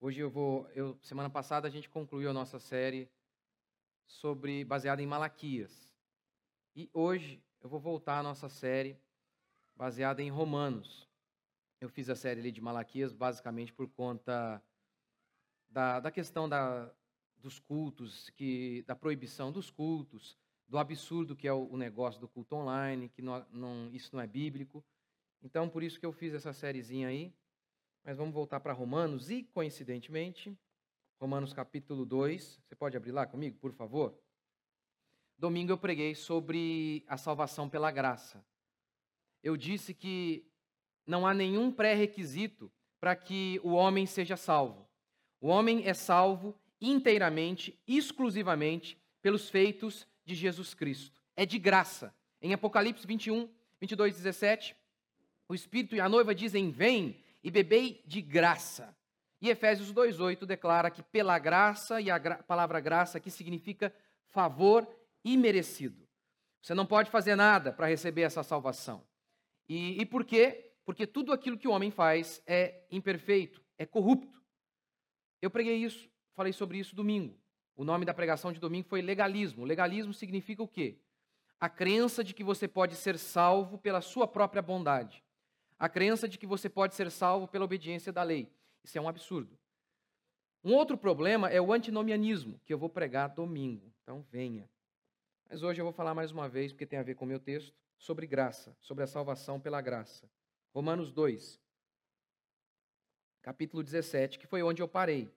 Hoje eu vou, eu, semana passada a gente concluiu a nossa série sobre baseada em Malaquias. E hoje eu vou voltar à nossa série baseada em Romanos. Eu fiz a série ali de Malaquias basicamente por conta da, da questão da, dos cultos, que, da proibição dos cultos, do absurdo que é o, o negócio do culto online, que não, não, isso não é bíblico. Então, por isso que eu fiz essa sériezinha aí. Mas vamos voltar para Romanos e, coincidentemente, Romanos capítulo 2. Você pode abrir lá comigo, por favor? Domingo eu preguei sobre a salvação pela graça. Eu disse que não há nenhum pré-requisito para que o homem seja salvo. O homem é salvo inteiramente, exclusivamente, pelos feitos de Jesus Cristo. É de graça. Em Apocalipse 21, 22, 17, o Espírito e a noiva dizem: Vem e bebei de graça. E Efésios 2,8 declara que pela graça, e a gra palavra graça aqui significa favor imerecido. Você não pode fazer nada para receber essa salvação. E, e por quê? Porque tudo aquilo que o homem faz é imperfeito, é corrupto. Eu preguei isso, falei sobre isso domingo. O nome da pregação de domingo foi legalismo. Legalismo significa o quê? A crença de que você pode ser salvo pela sua própria bondade a crença de que você pode ser salvo pela obediência da lei. Isso é um absurdo. Um outro problema é o antinomianismo, que eu vou pregar domingo. Então venha. Mas hoje eu vou falar mais uma vez, porque tem a ver com o meu texto, sobre graça, sobre a salvação pela graça. Romanos 2, capítulo 17, que foi onde eu parei.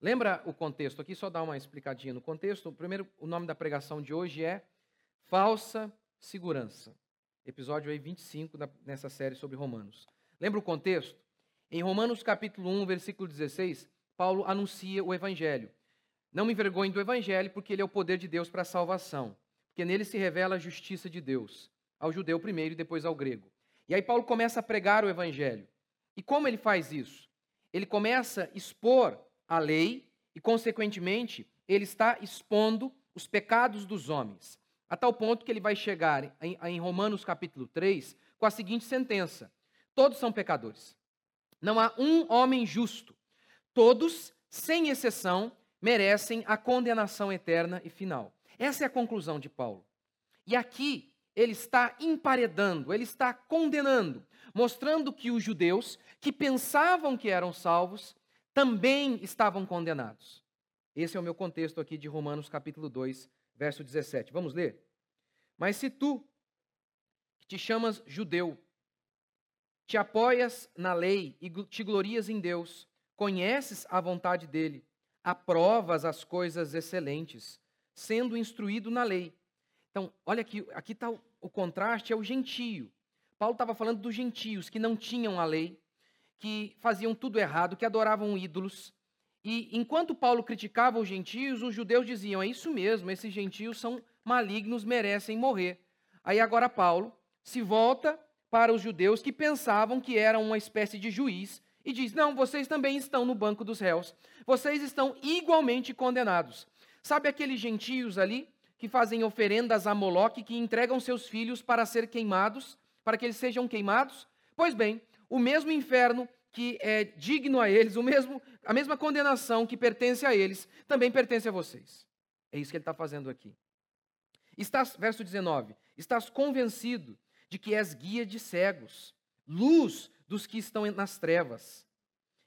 Lembra o contexto aqui? Só dar uma explicadinha no contexto. Primeiro, o nome da pregação de hoje é Falsa Segurança episódio aí 25 nessa série sobre Romanos. Lembra o contexto? Em Romanos capítulo 1, versículo 16, Paulo anuncia o evangelho. Não me envergonhe do evangelho, porque ele é o poder de Deus para a salvação, porque nele se revela a justiça de Deus, ao judeu primeiro e depois ao grego. E aí Paulo começa a pregar o evangelho. E como ele faz isso? Ele começa a expor a lei e, consequentemente, ele está expondo os pecados dos homens. A tal ponto que ele vai chegar em, em Romanos capítulo 3 com a seguinte sentença: Todos são pecadores. Não há um homem justo. Todos, sem exceção, merecem a condenação eterna e final. Essa é a conclusão de Paulo. E aqui ele está emparedando, ele está condenando, mostrando que os judeus que pensavam que eram salvos também estavam condenados. Esse é o meu contexto aqui de Romanos capítulo 2, verso 17. Vamos ler? Mas se tu, que te chamas judeu, te apoias na lei e te glorias em Deus, conheces a vontade dele, aprovas as coisas excelentes, sendo instruído na lei. Então, olha aqui, aqui está o, o contraste, é o gentio. Paulo estava falando dos gentios que não tinham a lei, que faziam tudo errado, que adoravam ídolos, e enquanto Paulo criticava os gentios, os judeus diziam: é isso mesmo, esses gentios são malignos, merecem morrer. Aí agora Paulo se volta para os judeus que pensavam que eram uma espécie de juiz e diz: não, vocês também estão no banco dos réus, vocês estão igualmente condenados. Sabe aqueles gentios ali que fazem oferendas a Moloque, que entregam seus filhos para ser queimados, para que eles sejam queimados? Pois bem, o mesmo inferno que é digno a eles, o mesmo, a mesma condenação que pertence a eles, também pertence a vocês. É isso que ele está fazendo aqui. Estás, verso 19: Estás convencido de que és guia de cegos, luz dos que estão nas trevas,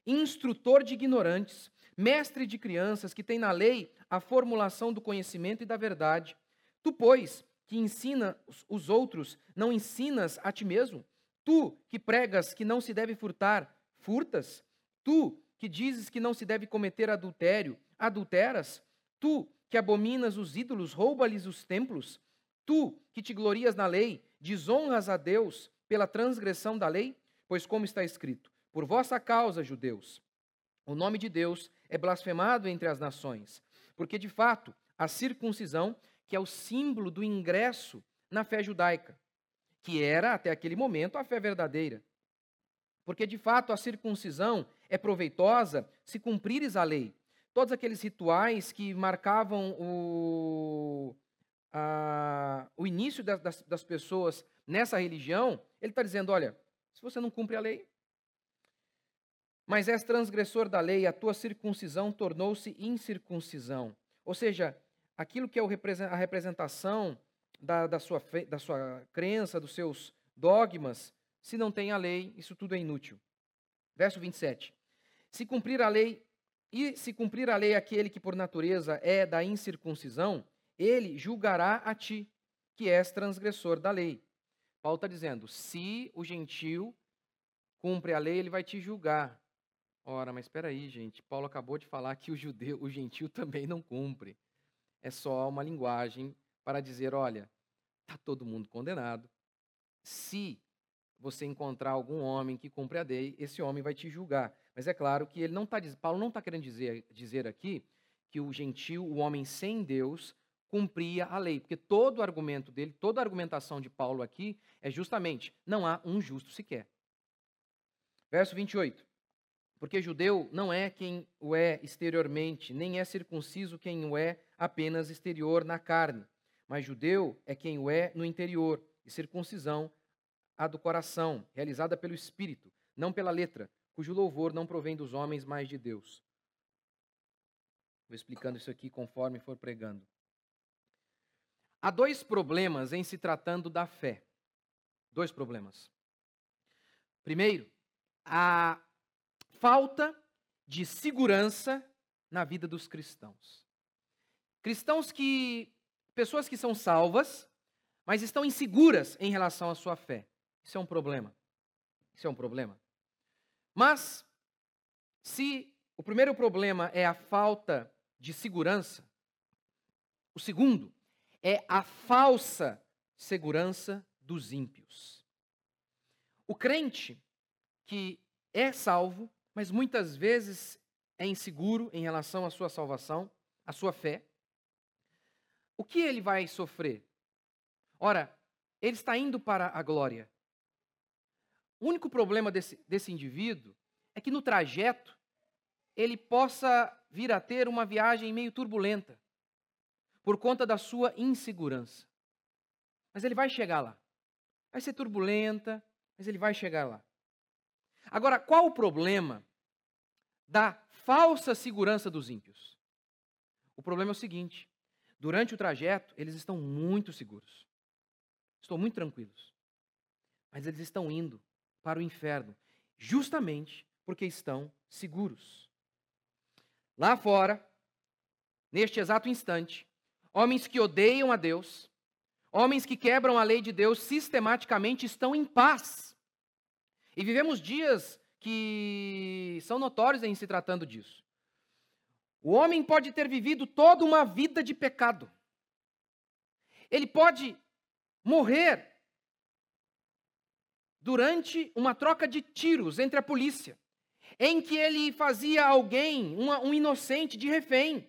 instrutor de ignorantes, mestre de crianças que tem na lei a formulação do conhecimento e da verdade. Tu, pois, que ensina os outros, não ensinas a ti mesmo? Tu, que pregas que não se deve furtar, furtas? Tu, que dizes que não se deve cometer adultério, adulteras? Tu, que abominas os ídolos, rouba-lhes os templos? Tu, que te glorias na lei, desonras a Deus pela transgressão da lei? Pois, como está escrito, por vossa causa, judeus, o nome de Deus é blasfemado entre as nações. Porque, de fato, a circuncisão, que é o símbolo do ingresso na fé judaica, que era, até aquele momento, a fé verdadeira, porque de fato a circuncisão é proveitosa se cumprires a lei. Todos aqueles rituais que marcavam o, a, o início das, das, das pessoas nessa religião, ele está dizendo: olha, se você não cumpre a lei, Mas és transgressor da lei, a tua circuncisão tornou-se incircuncisão. Ou seja, aquilo que é a representação da, da, sua, da sua crença, dos seus dogmas, se não tem a lei, isso tudo é inútil. Verso 27. Se cumprir a lei, e se cumprir a lei aquele que por natureza é da incircuncisão, ele julgará a ti, que és transgressor da lei. Paulo está dizendo: se o gentil cumpre a lei, ele vai te julgar. Ora, mas espera aí, gente. Paulo acabou de falar que o judeu, o gentil também não cumpre. É só uma linguagem para dizer, olha, está todo mundo condenado. Se você encontrar algum homem que cumpre a lei, esse homem vai te julgar. Mas é claro que ele não tá, Paulo não está querendo dizer, dizer aqui que o gentil, o homem sem Deus, cumpria a lei. Porque todo o argumento dele, toda a argumentação de Paulo aqui é justamente: não há um justo sequer. Verso 28. Porque judeu não é quem o é exteriormente, nem é circunciso quem o é apenas exterior na carne. Mas judeu é quem o é no interior, e circuncisão a do coração, realizada pelo Espírito, não pela letra, cujo louvor não provém dos homens, mas de Deus. Vou explicando isso aqui conforme for pregando. Há dois problemas em se tratando da fé. Dois problemas. Primeiro, a falta de segurança na vida dos cristãos. Cristãos que. pessoas que são salvas, mas estão inseguras em relação à sua fé. Isso é um problema. Isso é um problema. Mas, se o primeiro problema é a falta de segurança, o segundo é a falsa segurança dos ímpios. O crente que é salvo, mas muitas vezes é inseguro em relação à sua salvação, à sua fé. O que ele vai sofrer? Ora, ele está indo para a glória. O único problema desse, desse indivíduo é que no trajeto ele possa vir a ter uma viagem meio turbulenta por conta da sua insegurança. Mas ele vai chegar lá. Vai ser turbulenta, mas ele vai chegar lá. Agora, qual o problema da falsa segurança dos ímpios? O problema é o seguinte: durante o trajeto, eles estão muito seguros. Estão muito tranquilos. Mas eles estão indo para o inferno, justamente porque estão seguros. Lá fora, neste exato instante, homens que odeiam a Deus, homens que quebram a lei de Deus sistematicamente estão em paz e vivemos dias que são notórios em se tratando disso. O homem pode ter vivido toda uma vida de pecado. Ele pode morrer durante uma troca de tiros entre a polícia, em que ele fazia alguém, uma, um inocente, de refém.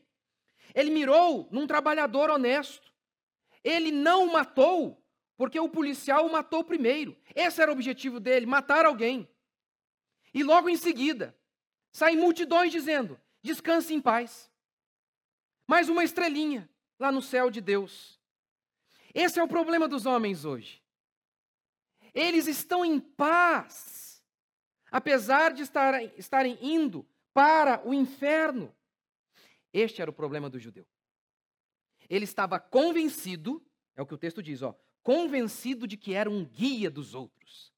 Ele mirou num trabalhador honesto. Ele não matou porque o policial o matou primeiro. Esse era o objetivo dele, matar alguém. E logo em seguida, saem multidões dizendo: descanse em paz. Mais uma estrelinha lá no céu de Deus. Esse é o problema dos homens hoje. Eles estão em paz, apesar de estarem, estarem indo para o inferno. Este era o problema do judeu. Ele estava convencido, é o que o texto diz, ó, convencido de que era um guia dos outros.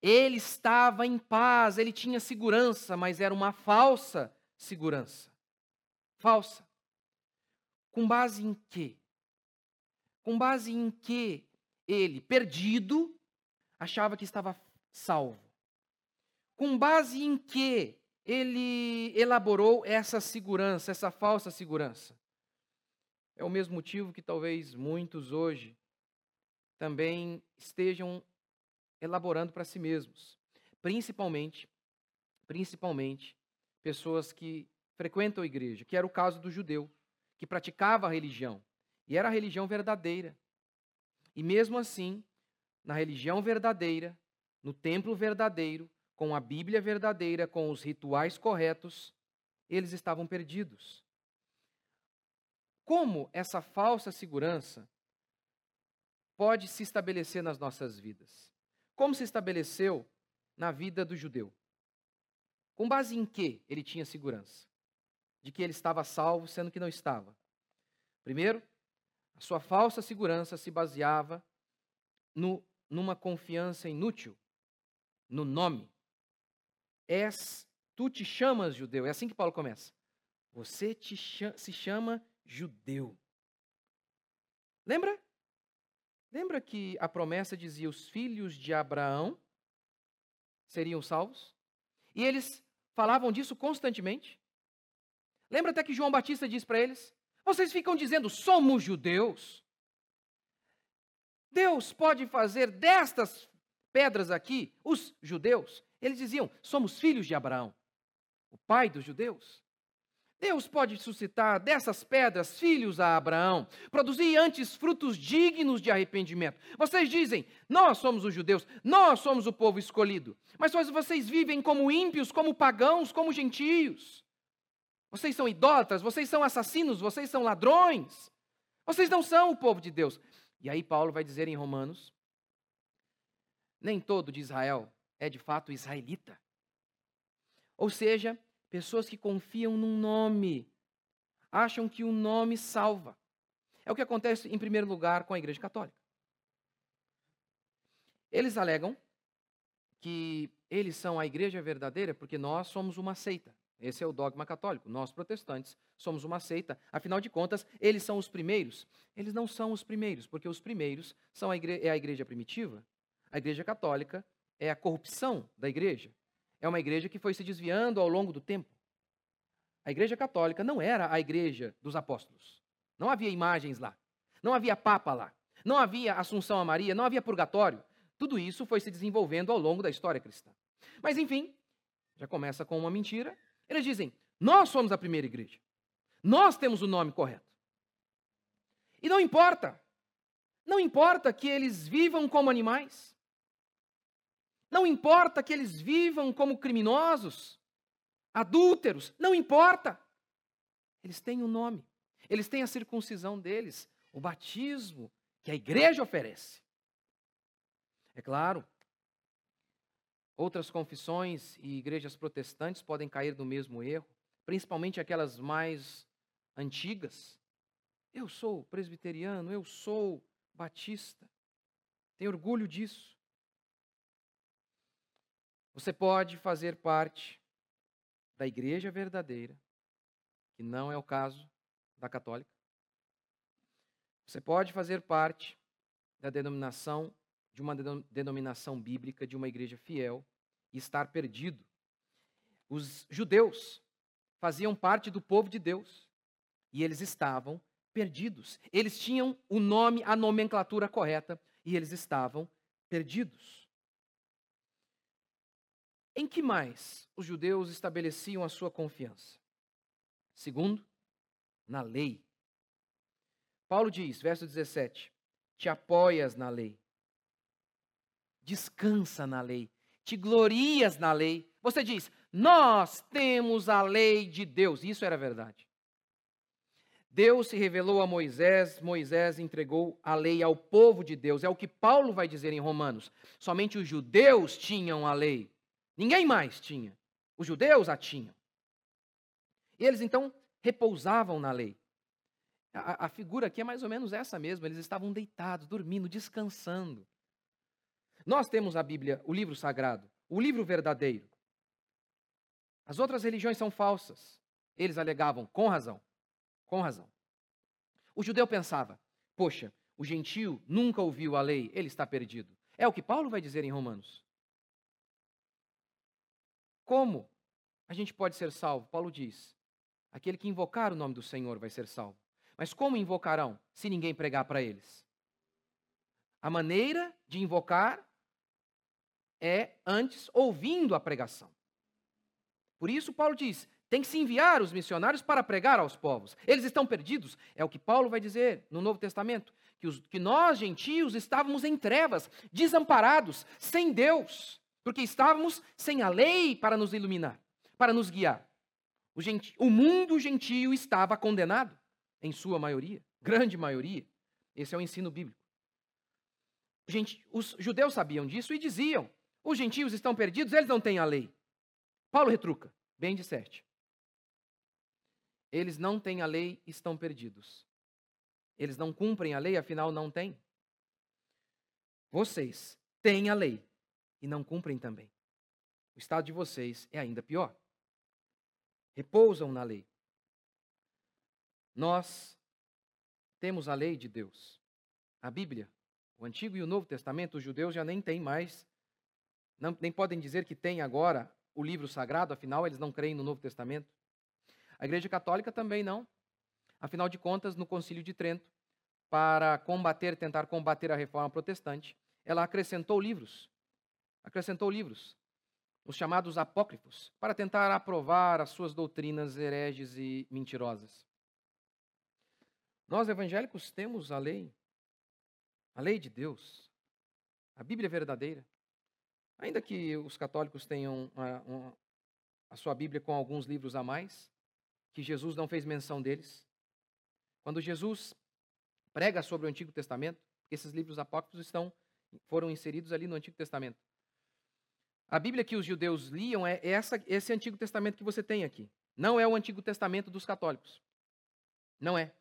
Ele estava em paz, ele tinha segurança, mas era uma falsa segurança. Falsa. Com base em quê? Com base em que ele, perdido, achava que estava salvo? Com base em que ele elaborou essa segurança, essa falsa segurança? É o mesmo motivo que talvez muitos hoje também estejam elaborando para si mesmos, principalmente, principalmente pessoas que frequentam a igreja, que era o caso do judeu, que praticava a religião, e era a religião verdadeira. E mesmo assim, na religião verdadeira, no templo verdadeiro, com a Bíblia verdadeira, com os rituais corretos, eles estavam perdidos. Como essa falsa segurança pode se estabelecer nas nossas vidas. Como se estabeleceu na vida do judeu? Com base em que ele tinha segurança? De que ele estava salvo, sendo que não estava. Primeiro, a sua falsa segurança se baseava no, numa confiança inútil, no nome. És, tu te chamas judeu. É assim que Paulo começa. Você te, se chama judeu. Lembra? Lembra que a promessa dizia os filhos de Abraão seriam salvos? E eles falavam disso constantemente. Lembra até que João Batista diz para eles: Vocês ficam dizendo, somos judeus. Deus pode fazer destas pedras aqui os judeus. Eles diziam: Somos filhos de Abraão, o pai dos judeus. Deus pode suscitar dessas pedras filhos a Abraão, produzir antes frutos dignos de arrependimento. Vocês dizem, nós somos os judeus, nós somos o povo escolhido, mas vocês vivem como ímpios, como pagãos, como gentios. Vocês são idólatras, vocês são assassinos, vocês são ladrões. Vocês não são o povo de Deus. E aí Paulo vai dizer em Romanos: nem todo de Israel é de fato israelita. Ou seja, Pessoas que confiam num nome, acham que o nome salva. É o que acontece, em primeiro lugar, com a Igreja Católica. Eles alegam que eles são a igreja verdadeira porque nós somos uma seita. Esse é o dogma católico. Nós, protestantes, somos uma seita. Afinal de contas, eles são os primeiros. Eles não são os primeiros, porque os primeiros são a igreja, é a igreja primitiva. A igreja católica é a corrupção da igreja. É uma igreja que foi se desviando ao longo do tempo. A igreja católica não era a igreja dos apóstolos. Não havia imagens lá. Não havia papa lá. Não havia assunção a Maria. Não havia purgatório. Tudo isso foi se desenvolvendo ao longo da história cristã. Mas, enfim, já começa com uma mentira. Eles dizem: Nós somos a primeira igreja. Nós temos o nome correto. E não importa. Não importa que eles vivam como animais. Não importa que eles vivam como criminosos, adúlteros, não importa. Eles têm um nome, eles têm a circuncisão deles, o batismo que a igreja oferece. É claro, outras confissões e igrejas protestantes podem cair no mesmo erro, principalmente aquelas mais antigas. Eu sou presbiteriano, eu sou batista. Tenho orgulho disso. Você pode fazer parte da igreja verdadeira, que não é o caso da católica. Você pode fazer parte da denominação, de uma denominação bíblica, de uma igreja fiel, e estar perdido. Os judeus faziam parte do povo de Deus e eles estavam perdidos. Eles tinham o nome, a nomenclatura correta e eles estavam perdidos. Em que mais os judeus estabeleciam a sua confiança? Segundo, na lei. Paulo diz, verso 17: Te apoias na lei, descansa na lei, te glorias na lei. Você diz, nós temos a lei de Deus. Isso era verdade. Deus se revelou a Moisés, Moisés entregou a lei ao povo de Deus. É o que Paulo vai dizer em Romanos. Somente os judeus tinham a lei. Ninguém mais tinha. Os judeus a tinham. E eles então repousavam na lei. A, a, figura aqui é mais ou menos essa mesmo. Eles estavam deitados, dormindo, descansando. Nós temos a Bíblia, o livro sagrado, o livro verdadeiro. As outras religiões são falsas. Eles alegavam, com razão, com razão. O judeu pensava: poxa, o gentio nunca ouviu a lei, ele está perdido. É o que Paulo vai dizer em Romanos. Como a gente pode ser salvo? Paulo diz: aquele que invocar o nome do Senhor vai ser salvo. Mas como invocarão se ninguém pregar para eles? A maneira de invocar é antes ouvindo a pregação. Por isso, Paulo diz: tem que se enviar os missionários para pregar aos povos. Eles estão perdidos. É o que Paulo vai dizer no Novo Testamento: que, os, que nós, gentios, estávamos em trevas, desamparados, sem Deus. Porque estávamos sem a lei para nos iluminar, para nos guiar. O, genti... o mundo gentio estava condenado, em sua maioria, grande maioria. Esse é o ensino bíblico. Gente, os judeus sabiam disso e diziam: os gentios estão perdidos, eles não têm a lei. Paulo retruca, bem disseste. Eles não têm a lei, estão perdidos. Eles não cumprem a lei, afinal não têm. Vocês têm a lei e não cumprem também. O estado de vocês é ainda pior. Repousam na lei. Nós temos a lei de Deus. A Bíblia, o Antigo e o Novo Testamento, os judeus já nem têm mais, não, nem podem dizer que têm agora o livro sagrado, afinal eles não creem no Novo Testamento. A Igreja Católica também não. Afinal de contas, no Concílio de Trento, para combater, tentar combater a reforma protestante, ela acrescentou livros. Acrescentou livros, os chamados apócrifos, para tentar aprovar as suas doutrinas hereges e mentirosas. Nós evangélicos temos a lei, a lei de Deus, a Bíblia verdadeira. Ainda que os católicos tenham a, uma, a sua Bíblia com alguns livros a mais, que Jesus não fez menção deles. Quando Jesus prega sobre o Antigo Testamento, esses livros apócrifos estão, foram inseridos ali no Antigo Testamento. A Bíblia que os judeus liam é essa, esse Antigo Testamento que você tem aqui. Não é o Antigo Testamento dos católicos. Não é.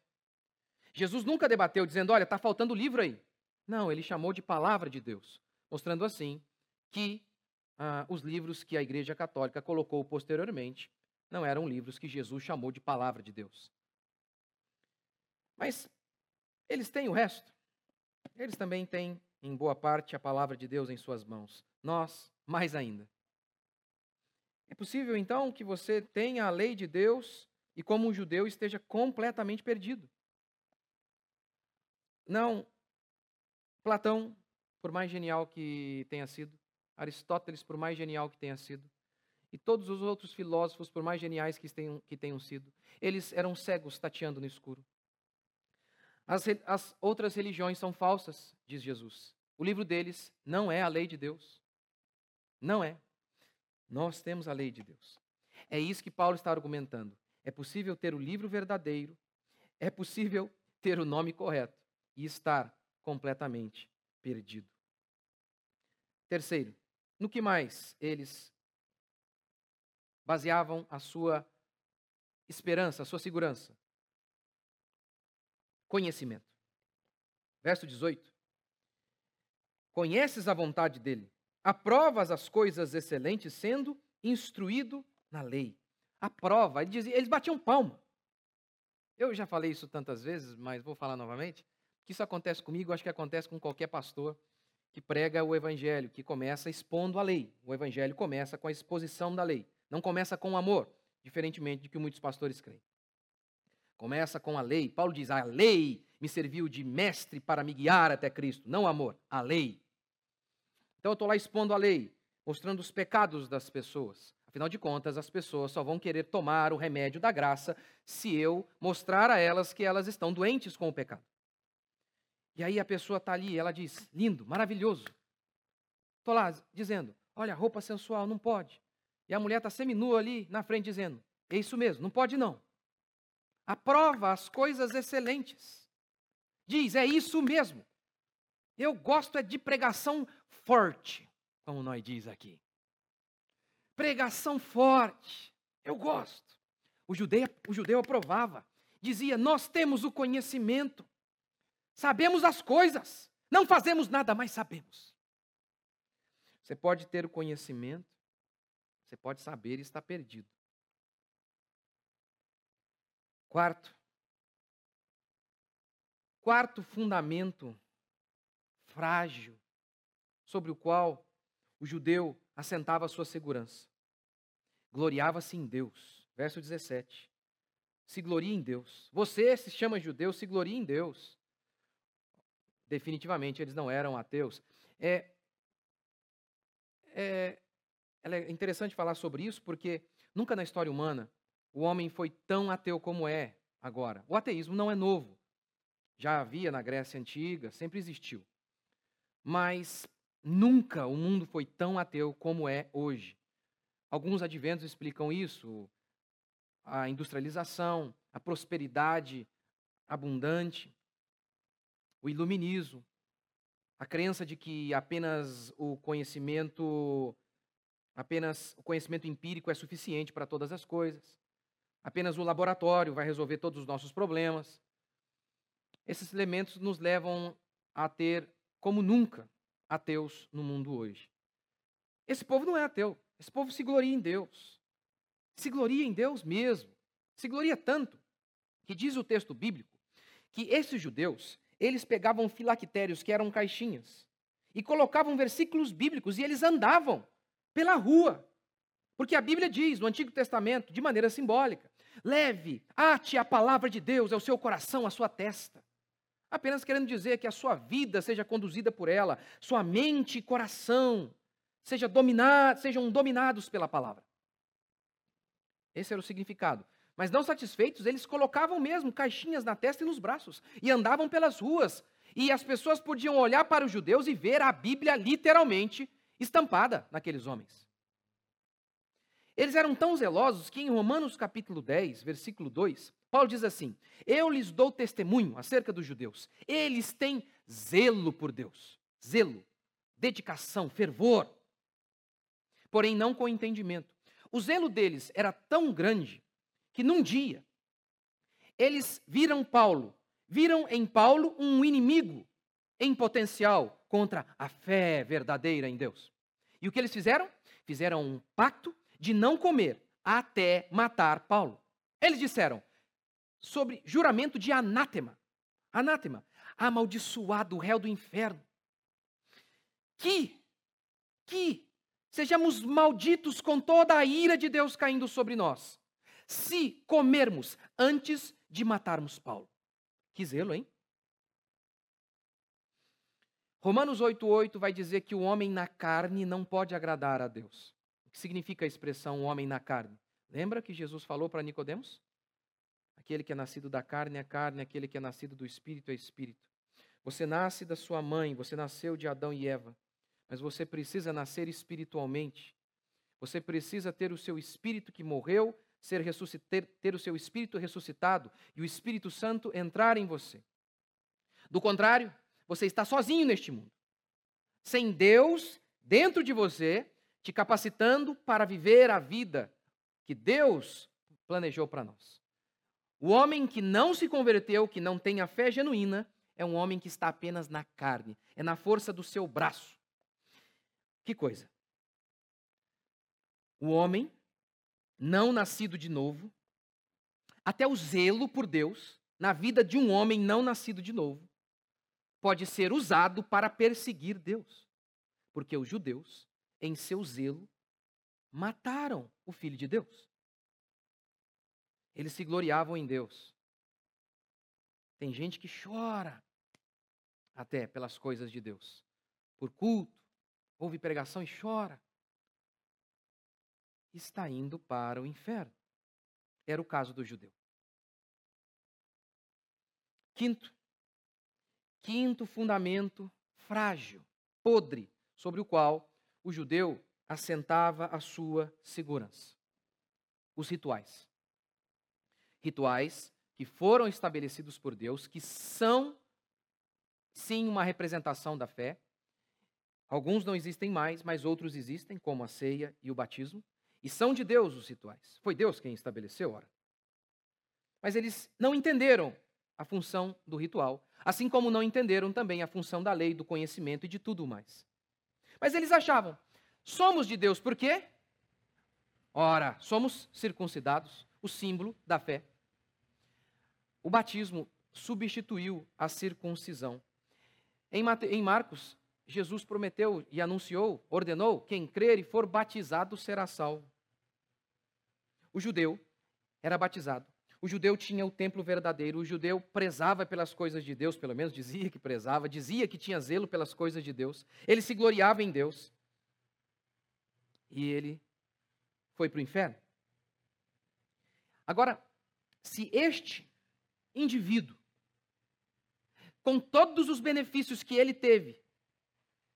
Jesus nunca debateu dizendo, olha, está faltando livro aí. Não, ele chamou de palavra de Deus, mostrando assim que ah, os livros que a Igreja Católica colocou posteriormente não eram livros que Jesus chamou de palavra de Deus. Mas eles têm o resto. Eles também têm, em boa parte, a palavra de Deus em suas mãos. Nós, mais ainda. É possível, então, que você tenha a lei de Deus e, como um judeu, esteja completamente perdido. Não, Platão, por mais genial que tenha sido, Aristóteles, por mais genial que tenha sido, e todos os outros filósofos, por mais geniais que tenham, que tenham sido, eles eram cegos tateando no escuro. As, as outras religiões são falsas, diz Jesus. O livro deles não é a lei de Deus. Não é. Nós temos a lei de Deus. É isso que Paulo está argumentando. É possível ter o livro verdadeiro, é possível ter o nome correto e estar completamente perdido. Terceiro, no que mais eles baseavam a sua esperança, a sua segurança? Conhecimento. Verso 18. Conheces a vontade dele, aprovas as coisas excelentes, sendo instruído na lei. Aprova. Ele dizia, eles batiam palma. Eu já falei isso tantas vezes, mas vou falar novamente que isso acontece comigo, acho que acontece com qualquer pastor que prega o evangelho, que começa expondo a lei. O evangelho começa com a exposição da lei, não começa com amor, diferentemente de que muitos pastores creem. Começa com a lei. Paulo diz: "A lei me serviu de mestre para me guiar até Cristo", não amor, a lei. Então eu estou lá expondo a lei, mostrando os pecados das pessoas. Afinal de contas, as pessoas só vão querer tomar o remédio da graça se eu mostrar a elas que elas estão doentes com o pecado. E aí a pessoa está ali, ela diz: lindo, maravilhoso. Estou lá dizendo: olha, roupa sensual, não pode. E a mulher está seminua ali na frente dizendo: é isso mesmo, não pode não. Aprova as coisas excelentes. Diz: é isso mesmo. Eu gosto é de pregação forte, como nós diz aqui. Pregação forte. Eu gosto. O judeu, o judeu aprovava. Dizia: Nós temos o conhecimento. Sabemos as coisas. Não fazemos nada, mas sabemos. Você pode ter o conhecimento, você pode saber e estar perdido. Quarto. Quarto fundamento frágil sobre o qual o judeu assentava a sua segurança. Gloriava-se em Deus. Verso 17. Se gloria em Deus. Você se chama judeu, se gloria em Deus definitivamente eles não eram ateus. É, é, é interessante falar sobre isso porque nunca na história humana o homem foi tão ateu como é agora. O ateísmo não é novo. Já havia na Grécia Antiga, sempre existiu. Mas nunca o mundo foi tão ateu como é hoje. Alguns adventos explicam isso, a industrialização, a prosperidade abundante o iluminismo, a crença de que apenas o conhecimento Apenas o conhecimento empírico é suficiente para todas as coisas. Apenas o laboratório vai resolver todos os nossos problemas. Esses elementos nos levam a ter, como nunca, ateus no mundo hoje. Esse povo não é ateu. Esse povo se gloria em Deus. Se gloria em Deus mesmo. Se gloria tanto que diz o texto bíblico que esses judeus, eles pegavam filactérios que eram caixinhas e colocavam versículos bíblicos e eles andavam pela rua. Porque a Bíblia diz no Antigo Testamento, de maneira simbólica, leve, ate a palavra de Deus ao seu coração, à sua testa. Apenas querendo dizer que a sua vida seja conduzida por ela, sua mente e coração seja dominado, sejam dominados pela palavra. Esse era o significado. Mas não satisfeitos, eles colocavam mesmo caixinhas na testa e nos braços e andavam pelas ruas. E as pessoas podiam olhar para os judeus e ver a Bíblia literalmente estampada naqueles homens. Eles eram tão zelosos que em Romanos capítulo 10, versículo 2, Paulo diz assim: Eu lhes dou testemunho acerca dos judeus. Eles têm zelo por Deus, zelo, dedicação, fervor. Porém, não com entendimento. O zelo deles era tão grande que num dia eles viram Paulo, viram em Paulo um inimigo em potencial contra a fé verdadeira em Deus. E o que eles fizeram? Fizeram um pacto de não comer até matar Paulo. Eles disseram sobre juramento de anátema. Anátema, amaldiçoado réu do inferno. Que que sejamos malditos com toda a ira de Deus caindo sobre nós se comermos antes de matarmos Paulo. Que zelo, hein? Romanos 8,8 vai dizer que o homem na carne não pode agradar a Deus. O que significa a expressão homem na carne? Lembra que Jesus falou para Nicodemos? Aquele que é nascido da carne é carne, aquele que é nascido do espírito é espírito. Você nasce da sua mãe, você nasceu de Adão e Eva, mas você precisa nascer espiritualmente. Você precisa ter o seu espírito que morreu ser ter, ter o seu espírito ressuscitado e o Espírito Santo entrar em você. Do contrário, você está sozinho neste mundo. Sem Deus dentro de você, te capacitando para viver a vida que Deus planejou para nós. O homem que não se converteu, que não tem a fé genuína, é um homem que está apenas na carne, é na força do seu braço. Que coisa! O homem não nascido de novo, até o zelo por Deus na vida de um homem não nascido de novo pode ser usado para perseguir Deus. Porque os judeus, em seu zelo, mataram o filho de Deus. Eles se gloriavam em Deus. Tem gente que chora até pelas coisas de Deus. Por culto, ouve pregação e chora está indo para o inferno. Era o caso do judeu. Quinto, quinto fundamento frágil, podre, sobre o qual o judeu assentava a sua segurança. Os rituais. Rituais que foram estabelecidos por Deus, que são, sim, uma representação da fé. Alguns não existem mais, mas outros existem, como a ceia e o batismo. E são de Deus os rituais. Foi Deus quem estabeleceu, ora. Mas eles não entenderam a função do ritual, assim como não entenderam também a função da lei, do conhecimento e de tudo mais. Mas eles achavam, somos de Deus por quê? Ora, somos circuncidados, o símbolo da fé. O batismo substituiu a circuncisão. Em Marcos, Jesus prometeu e anunciou, ordenou: quem crer e for batizado será salvo. O judeu era batizado. O judeu tinha o templo verdadeiro, o judeu prezava pelas coisas de Deus, pelo menos dizia que prezava, dizia que tinha zelo pelas coisas de Deus. Ele se gloriava em Deus. E ele foi para o inferno. Agora, se este indivíduo, com todos os benefícios que ele teve,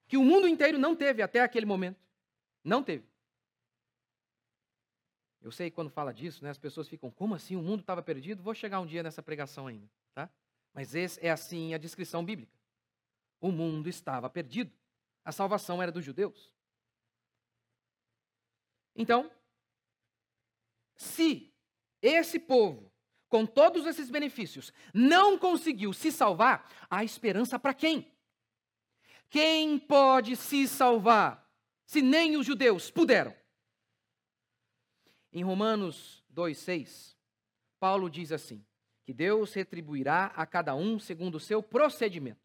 que o mundo inteiro não teve até aquele momento, não teve. Eu sei que quando fala disso, né, as pessoas ficam, como assim? O mundo estava perdido? Vou chegar um dia nessa pregação ainda, tá? Mas esse é assim a descrição bíblica. O mundo estava perdido. A salvação era dos judeus. Então, se esse povo, com todos esses benefícios, não conseguiu se salvar, há esperança para quem? Quem pode se salvar se nem os judeus puderam? Em Romanos 2,6, Paulo diz assim: que Deus retribuirá a cada um segundo o seu procedimento,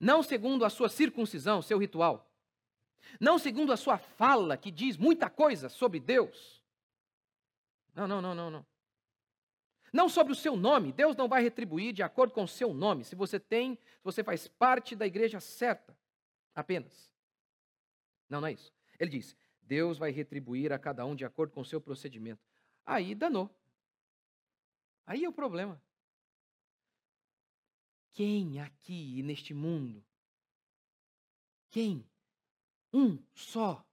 não segundo a sua circuncisão, seu ritual, não segundo a sua fala, que diz muita coisa sobre Deus. Não, não, não, não, não. Não sobre o seu nome. Deus não vai retribuir de acordo com o seu nome. Se você tem, se você faz parte da igreja certa, apenas. Não, não é isso. Ele diz: Deus vai retribuir a cada um de acordo com o seu procedimento. Aí danou. Aí é o problema. Quem aqui neste mundo? Quem? Um só,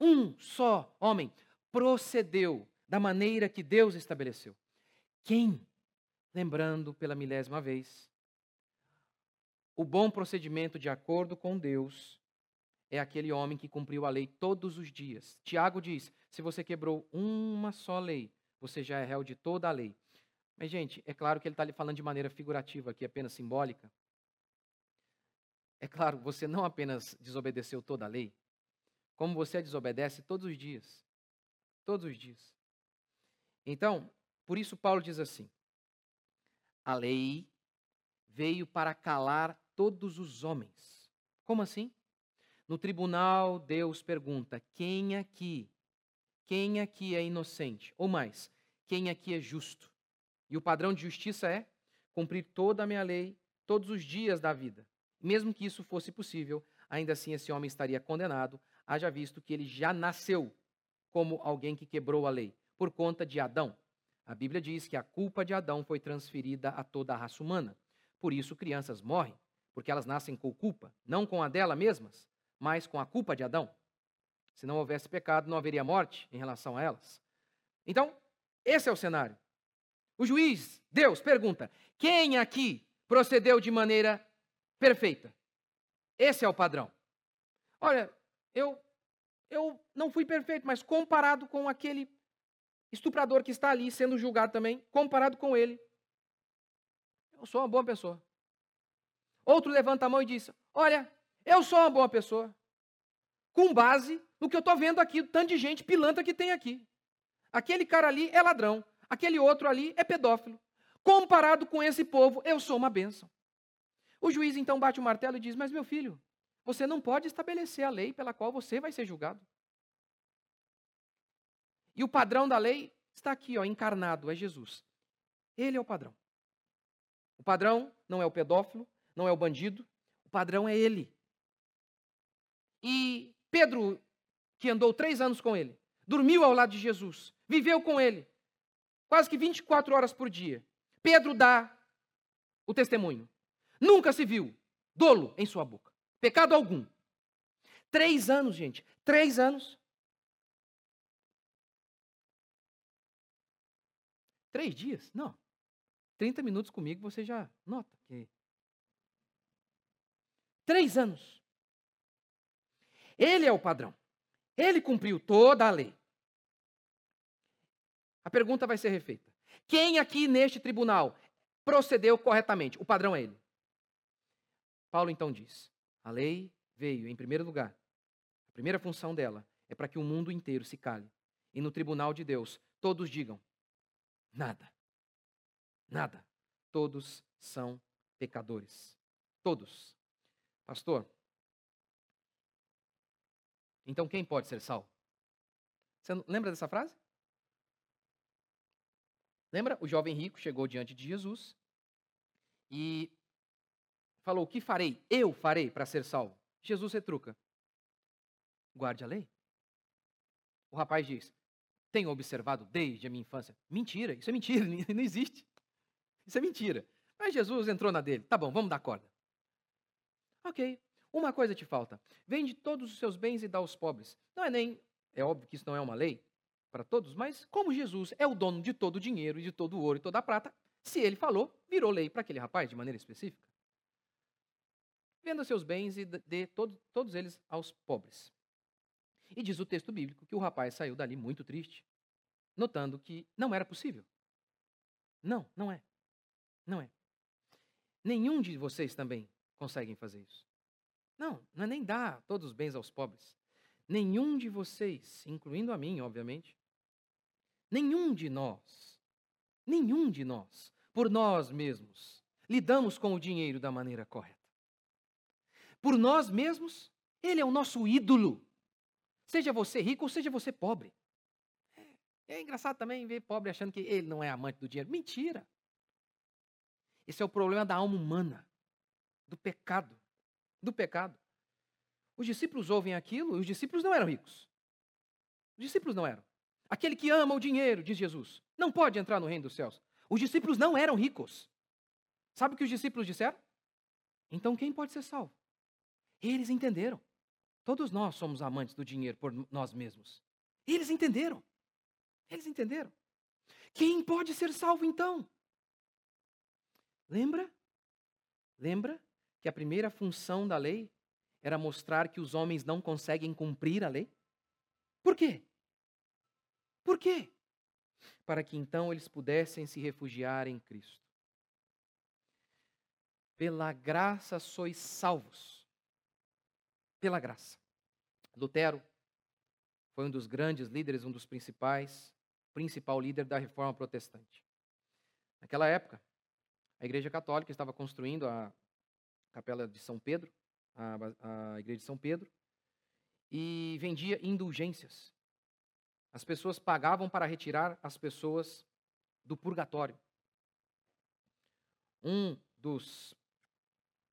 um só homem procedeu da maneira que Deus estabeleceu. Quem? Lembrando pela milésima vez, o bom procedimento de acordo com Deus é aquele homem que cumpriu a lei todos os dias. Tiago diz: se você quebrou uma só lei, você já é réu de toda a lei. Mas, gente, é claro que ele está falando de maneira figurativa aqui, apenas simbólica. É claro, você não apenas desobedeceu toda a lei, como você a desobedece todos os dias. Todos os dias. Então, por isso Paulo diz assim: a lei veio para calar todos os homens. Como assim? No tribunal, Deus pergunta: quem aqui, quem aqui é inocente? Ou mais, quem aqui é justo? E o padrão de justiça é cumprir toda a minha lei todos os dias da vida. Mesmo que isso fosse possível, ainda assim esse homem estaria condenado, haja visto que ele já nasceu como alguém que quebrou a lei, por conta de Adão. A Bíblia diz que a culpa de Adão foi transferida a toda a raça humana. Por isso, crianças morrem, porque elas nascem com culpa, não com a dela mesmas, mas com a culpa de Adão. Se não houvesse pecado, não haveria morte em relação a elas. Então, esse é o cenário. O juiz, Deus, pergunta: quem aqui procedeu de maneira perfeita? Esse é o padrão. Olha, eu, eu não fui perfeito, mas comparado com aquele estuprador que está ali sendo julgado também, comparado com ele, eu sou uma boa pessoa. Outro levanta a mão e diz: Olha, eu sou uma boa pessoa. Com base no que eu estou vendo aqui, o tanto de gente pilantra que tem aqui. Aquele cara ali é ladrão. Aquele outro ali é pedófilo. Comparado com esse povo, eu sou uma bênção. O juiz então bate o martelo e diz: Mas meu filho, você não pode estabelecer a lei pela qual você vai ser julgado. E o padrão da lei está aqui, ó, encarnado, é Jesus. Ele é o padrão. O padrão não é o pedófilo, não é o bandido, o padrão é ele. E Pedro, que andou três anos com ele, dormiu ao lado de Jesus, viveu com ele, quase que 24 horas por dia. Pedro dá o testemunho. Nunca se viu dolo em sua boca, pecado algum. Três anos, gente, três anos. Três dias? Não. 30 minutos comigo você já nota que. Três anos. Ele é o padrão. Ele cumpriu toda a lei. A pergunta vai ser refeita. Quem aqui neste tribunal procedeu corretamente? O padrão é ele. Paulo então diz: a lei veio, em primeiro lugar, a primeira função dela é para que o mundo inteiro se cale. E no tribunal de Deus, todos digam: nada. Nada. Todos são pecadores. Todos. Pastor, então quem pode ser salvo? Você lembra dessa frase? Lembra? O jovem rico chegou diante de Jesus e falou: O que farei? Eu farei para ser salvo. Jesus retruca: Guarde a lei. O rapaz diz: Tenho observado desde a minha infância. Mentira, isso é mentira, não existe. Isso é mentira. Mas Jesus entrou na dele. Tá bom, vamos dar corda. Ok, uma coisa te falta: vende todos os seus bens e dá aos pobres. Não é nem. É óbvio que isso não é uma lei, para todos, mas como Jesus é o dono de todo o dinheiro, de todo o ouro e toda a prata, se ele falou, virou lei para aquele rapaz de maneira específica. Venda seus bens e dê todo, todos eles aos pobres. E diz o texto bíblico que o rapaz saiu dali muito triste, notando que não era possível. Não, não é. Não é. Nenhum de vocês também conseguem fazer isso. Não, não é nem dar todos os bens aos pobres. Nenhum de vocês, incluindo a mim, obviamente, nenhum de nós, nenhum de nós, por nós mesmos, lidamos com o dinheiro da maneira correta. Por nós mesmos, ele é o nosso ídolo. Seja você rico ou seja você pobre. É, é engraçado também ver pobre achando que ele não é amante do dinheiro. Mentira. Esse é o problema da alma humana, do pecado. Do pecado. Os discípulos ouvem aquilo e os discípulos não eram ricos. Os discípulos não eram. Aquele que ama o dinheiro, diz Jesus, não pode entrar no reino dos céus. Os discípulos não eram ricos. Sabe o que os discípulos disseram? Então quem pode ser salvo? Eles entenderam. Todos nós somos amantes do dinheiro por nós mesmos. Eles entenderam. Eles entenderam. Quem pode ser salvo então? Lembra? Lembra que a primeira função da lei era mostrar que os homens não conseguem cumprir a lei? Por quê? Por quê? Para que então eles pudessem se refugiar em Cristo. Pela graça sois salvos. Pela graça. Lutero foi um dos grandes líderes, um dos principais, principal líder da reforma protestante. Naquela época, a Igreja Católica estava construindo a Capela de São Pedro, a, a Igreja de São Pedro, e vendia indulgências. As pessoas pagavam para retirar as pessoas do purgatório. Um dos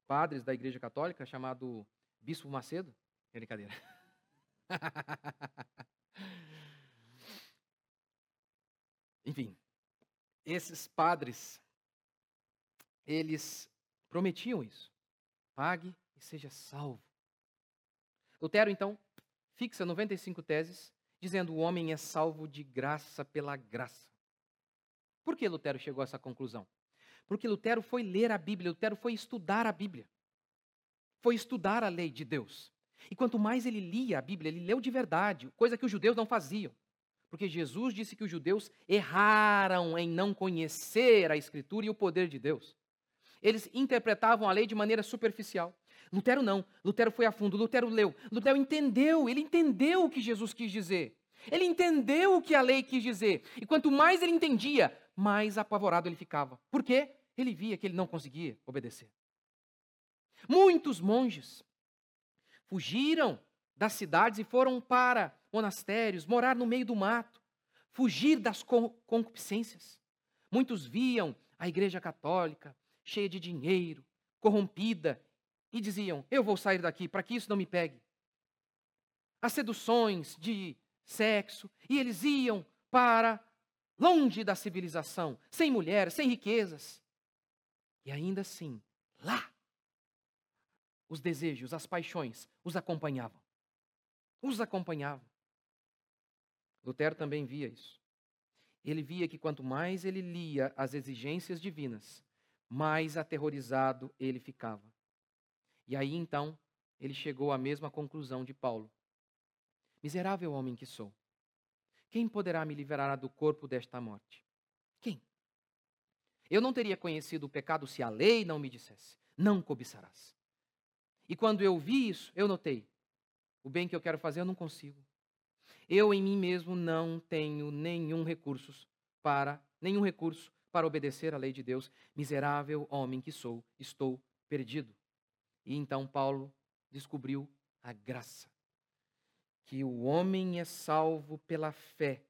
padres da Igreja Católica, chamado Bispo Macedo, é brincadeira. Enfim, esses padres eles prometiam isso. Pague e seja salvo. Lutero, então, fixa 95 teses, dizendo o homem é salvo de graça pela graça. Por que Lutero chegou a essa conclusão? Porque Lutero foi ler a Bíblia, Lutero foi estudar a Bíblia. Foi estudar a lei de Deus. E quanto mais ele lia a Bíblia, ele leu de verdade, coisa que os judeus não faziam. Porque Jesus disse que os judeus erraram em não conhecer a Escritura e o poder de Deus. Eles interpretavam a lei de maneira superficial. Lutero não. Lutero foi a fundo. Lutero leu. Lutero entendeu. Ele entendeu o que Jesus quis dizer. Ele entendeu o que a lei quis dizer. E quanto mais ele entendia, mais apavorado ele ficava. Por quê? Ele via que ele não conseguia obedecer. Muitos monges fugiram das cidades e foram para monastérios, morar no meio do mato, fugir das concupiscências. Muitos viam a igreja católica, cheia de dinheiro, corrompida, e diziam: Eu vou sair daqui para que isso não me pegue. As seduções de sexo, e eles iam para longe da civilização, sem mulheres, sem riquezas. E ainda assim, lá, os desejos, as paixões os acompanhavam. Os acompanhavam. Lutero também via isso. Ele via que quanto mais ele lia as exigências divinas, mais aterrorizado ele ficava. E aí então ele chegou à mesma conclusão de Paulo: Miserável homem que sou, quem poderá me livrar do corpo desta morte? Quem? Eu não teria conhecido o pecado se a lei não me dissesse: Não cobiçarás. E quando eu vi isso, eu notei: o bem que eu quero fazer eu não consigo. Eu em mim mesmo não tenho nenhum recurso para nenhum recurso para obedecer à lei de Deus. Miserável homem que sou, estou perdido. E então Paulo descobriu a graça. Que o homem é salvo pela fé,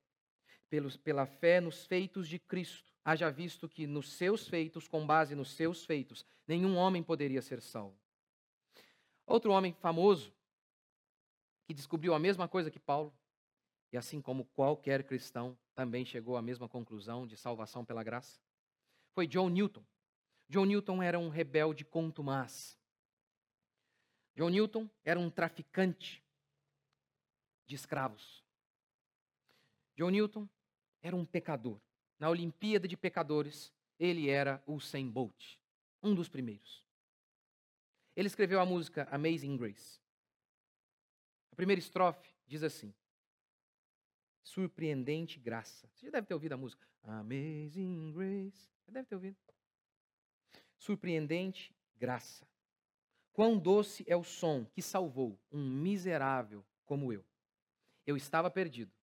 pelos, pela fé nos feitos de Cristo. Haja visto que nos seus feitos, com base nos seus feitos, nenhum homem poderia ser salvo. Outro homem famoso, que descobriu a mesma coisa que Paulo, e assim como qualquer cristão, também chegou à mesma conclusão de salvação pela graça? Foi John Newton. John Newton era um rebelde contumaz. John Newton era um traficante de escravos. John Newton era um pecador. Na Olimpíada de Pecadores, ele era o Usain Bolt, um dos primeiros. Ele escreveu a música Amazing Grace. A primeira estrofe diz assim: Surpreendente graça. Você já deve ter ouvido a música Amazing Grace. Você deve ter ouvido. Surpreendente graça. Quão doce é o som que salvou um miserável como eu. Eu estava perdido,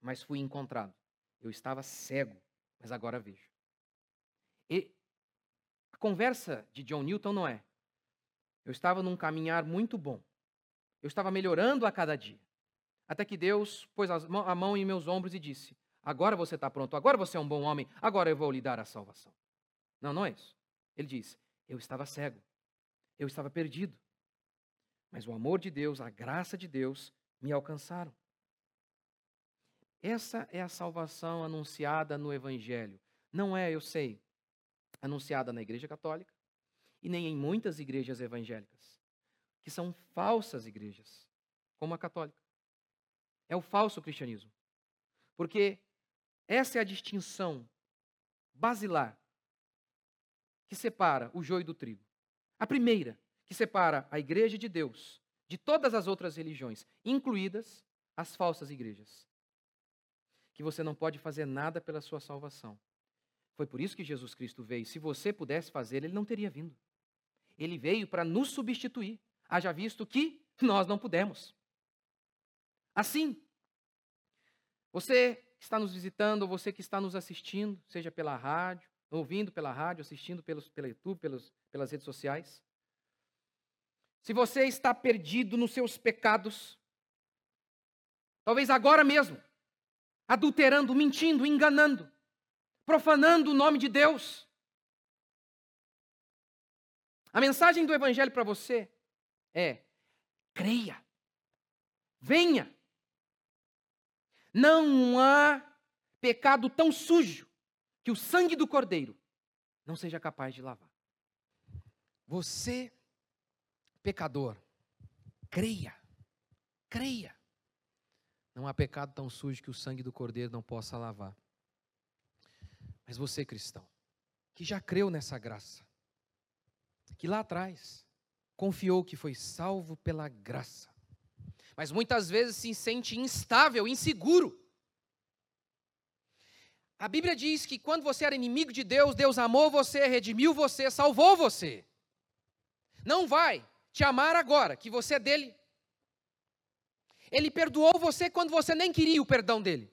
mas fui encontrado. Eu estava cego, mas agora vejo. E a conversa de John Newton não é. Eu estava num caminhar muito bom. Eu estava melhorando a cada dia. Até que Deus pôs a mão em meus ombros e disse: Agora você está pronto, agora você é um bom homem, agora eu vou lhe dar a salvação. Não, não é isso. Ele diz: Eu estava cego, eu estava perdido. Mas o amor de Deus, a graça de Deus me alcançaram. Essa é a salvação anunciada no Evangelho. Não é, eu sei, anunciada na Igreja Católica e nem em muitas igrejas evangélicas, que são falsas igrejas, como a católica. É o falso cristianismo. Porque essa é a distinção basilar que separa o joio do trigo. A primeira, que separa a igreja de Deus de todas as outras religiões, incluídas as falsas igrejas. Que você não pode fazer nada pela sua salvação. Foi por isso que Jesus Cristo veio. Se você pudesse fazer, ele não teria vindo. Ele veio para nos substituir, haja visto que nós não pudemos. Assim, você que está nos visitando, ou você que está nos assistindo, seja pela rádio, ouvindo pela rádio, assistindo pelos, pela YouTube, pelos, pelas redes sociais, se você está perdido nos seus pecados, talvez agora mesmo, adulterando, mentindo, enganando, profanando o nome de Deus. A mensagem do Evangelho para você é: creia, venha. Não há pecado tão sujo que o sangue do Cordeiro não seja capaz de lavar. Você pecador, creia, creia. Não há pecado tão sujo que o sangue do Cordeiro não possa lavar. Mas você, cristão, que já creu nessa graça, que lá atrás confiou que foi salvo pela graça, mas muitas vezes se sente instável, inseguro. A Bíblia diz que quando você era inimigo de Deus, Deus amou você, redimiu você, salvou você. Não vai te amar agora, que você é dele. Ele perdoou você quando você nem queria o perdão dele.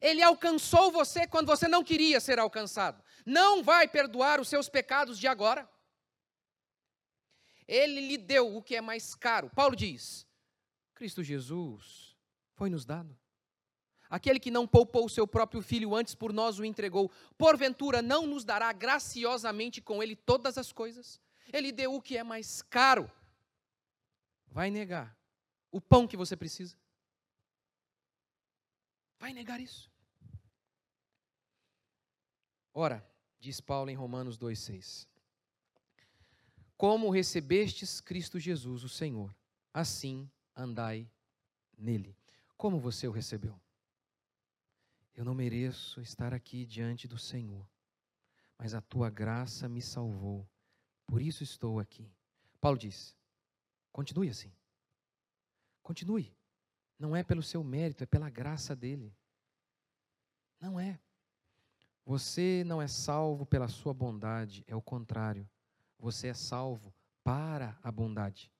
Ele alcançou você quando você não queria ser alcançado. Não vai perdoar os seus pecados de agora. Ele lhe deu o que é mais caro. Paulo diz: Cristo Jesus foi nos dado. Aquele que não poupou o seu próprio filho, antes por nós o entregou, porventura não nos dará graciosamente com ele todas as coisas? Ele deu o que é mais caro vai negar o pão que você precisa? Vai negar isso? Ora, diz Paulo em Romanos 2,6: Como recebestes Cristo Jesus, o Senhor, assim andai nele. Como você o recebeu? Eu não mereço estar aqui diante do Senhor, mas a tua graça me salvou, por isso estou aqui. Paulo diz: Continue assim. Continue. Não é pelo seu mérito, é pela graça dele. Não é. Você não é salvo pela sua bondade, é o contrário. Você é salvo para a bondade.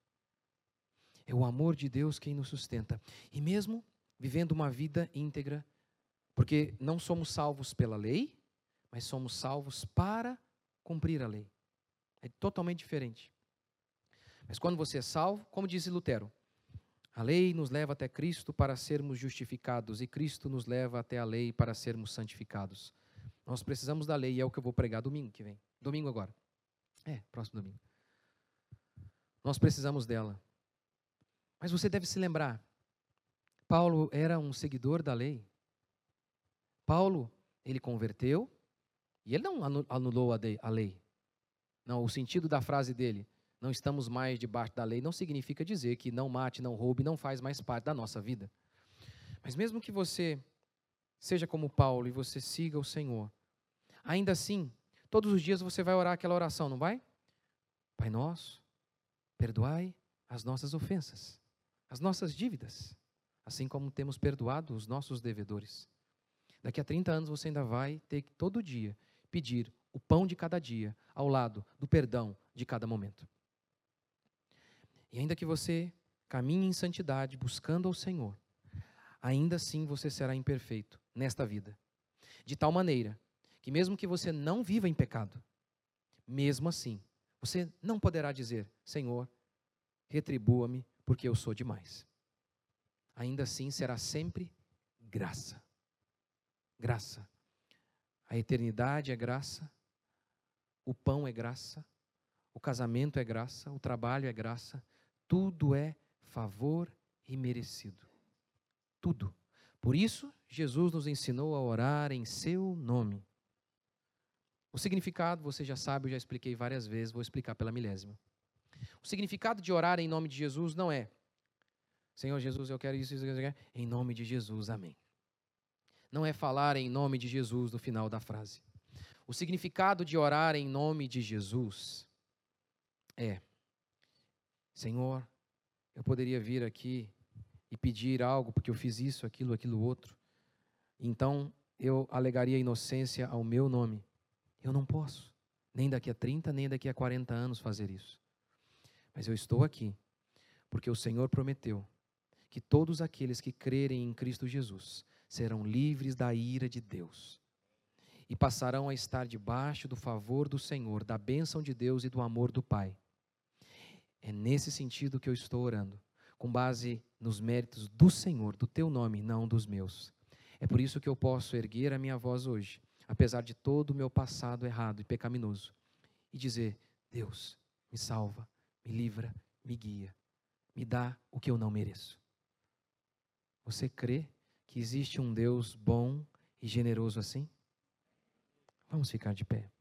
É o amor de Deus quem nos sustenta. E mesmo vivendo uma vida íntegra, porque não somos salvos pela lei, mas somos salvos para cumprir a lei. É totalmente diferente. Mas quando você é salvo, como disse Lutero, a lei nos leva até Cristo para sermos justificados e Cristo nos leva até a lei para sermos santificados. Nós precisamos da lei e é o que eu vou pregar domingo que vem. Domingo agora. É, próximo domingo. Nós precisamos dela. Mas você deve se lembrar, Paulo era um seguidor da lei. Paulo, ele converteu e ele não anulou a lei. Não, o sentido da frase dele, não estamos mais debaixo da lei, não significa dizer que não mate, não roube, não faz mais parte da nossa vida. Mas mesmo que você seja como Paulo e você siga o Senhor, ainda assim, todos os dias você vai orar aquela oração, não vai? Pai nosso, perdoai as nossas ofensas, as nossas dívidas, assim como temos perdoado os nossos devedores. Daqui a 30 anos você ainda vai ter que todo dia pedir o pão de cada dia ao lado do perdão de cada momento. E ainda que você caminhe em santidade buscando ao Senhor, ainda assim você será imperfeito nesta vida. De tal maneira que, mesmo que você não viva em pecado, mesmo assim, você não poderá dizer: Senhor, retribua-me porque eu sou demais. Ainda assim será sempre graça. Graça. A eternidade é graça, o pão é graça, o casamento é graça, o trabalho é graça, tudo é favor e merecido. Tudo. Por isso, Jesus nos ensinou a orar em seu nome. O significado, você já sabe, eu já expliquei várias vezes, vou explicar pela milésima. O significado de orar em nome de Jesus não é Senhor Jesus, eu quero isso, isso, isso, isso, em nome de Jesus, amém. Não é falar em nome de Jesus no final da frase. O significado de orar em nome de Jesus é: Senhor, eu poderia vir aqui e pedir algo porque eu fiz isso, aquilo, aquilo outro. Então eu alegaria inocência ao meu nome. Eu não posso, nem daqui a 30, nem daqui a 40 anos fazer isso. Mas eu estou aqui porque o Senhor prometeu que todos aqueles que crerem em Cristo Jesus serão livres da ira de Deus e passarão a estar debaixo do favor do Senhor, da bênção de Deus e do amor do Pai. É nesse sentido que eu estou orando, com base nos méritos do Senhor, do teu nome, não dos meus. É por isso que eu posso erguer a minha voz hoje, apesar de todo o meu passado errado e pecaminoso, e dizer: Deus, me salva, me livra, me guia, me dá o que eu não mereço. Você crê que existe um Deus bom e generoso assim? Vamos ficar de pé.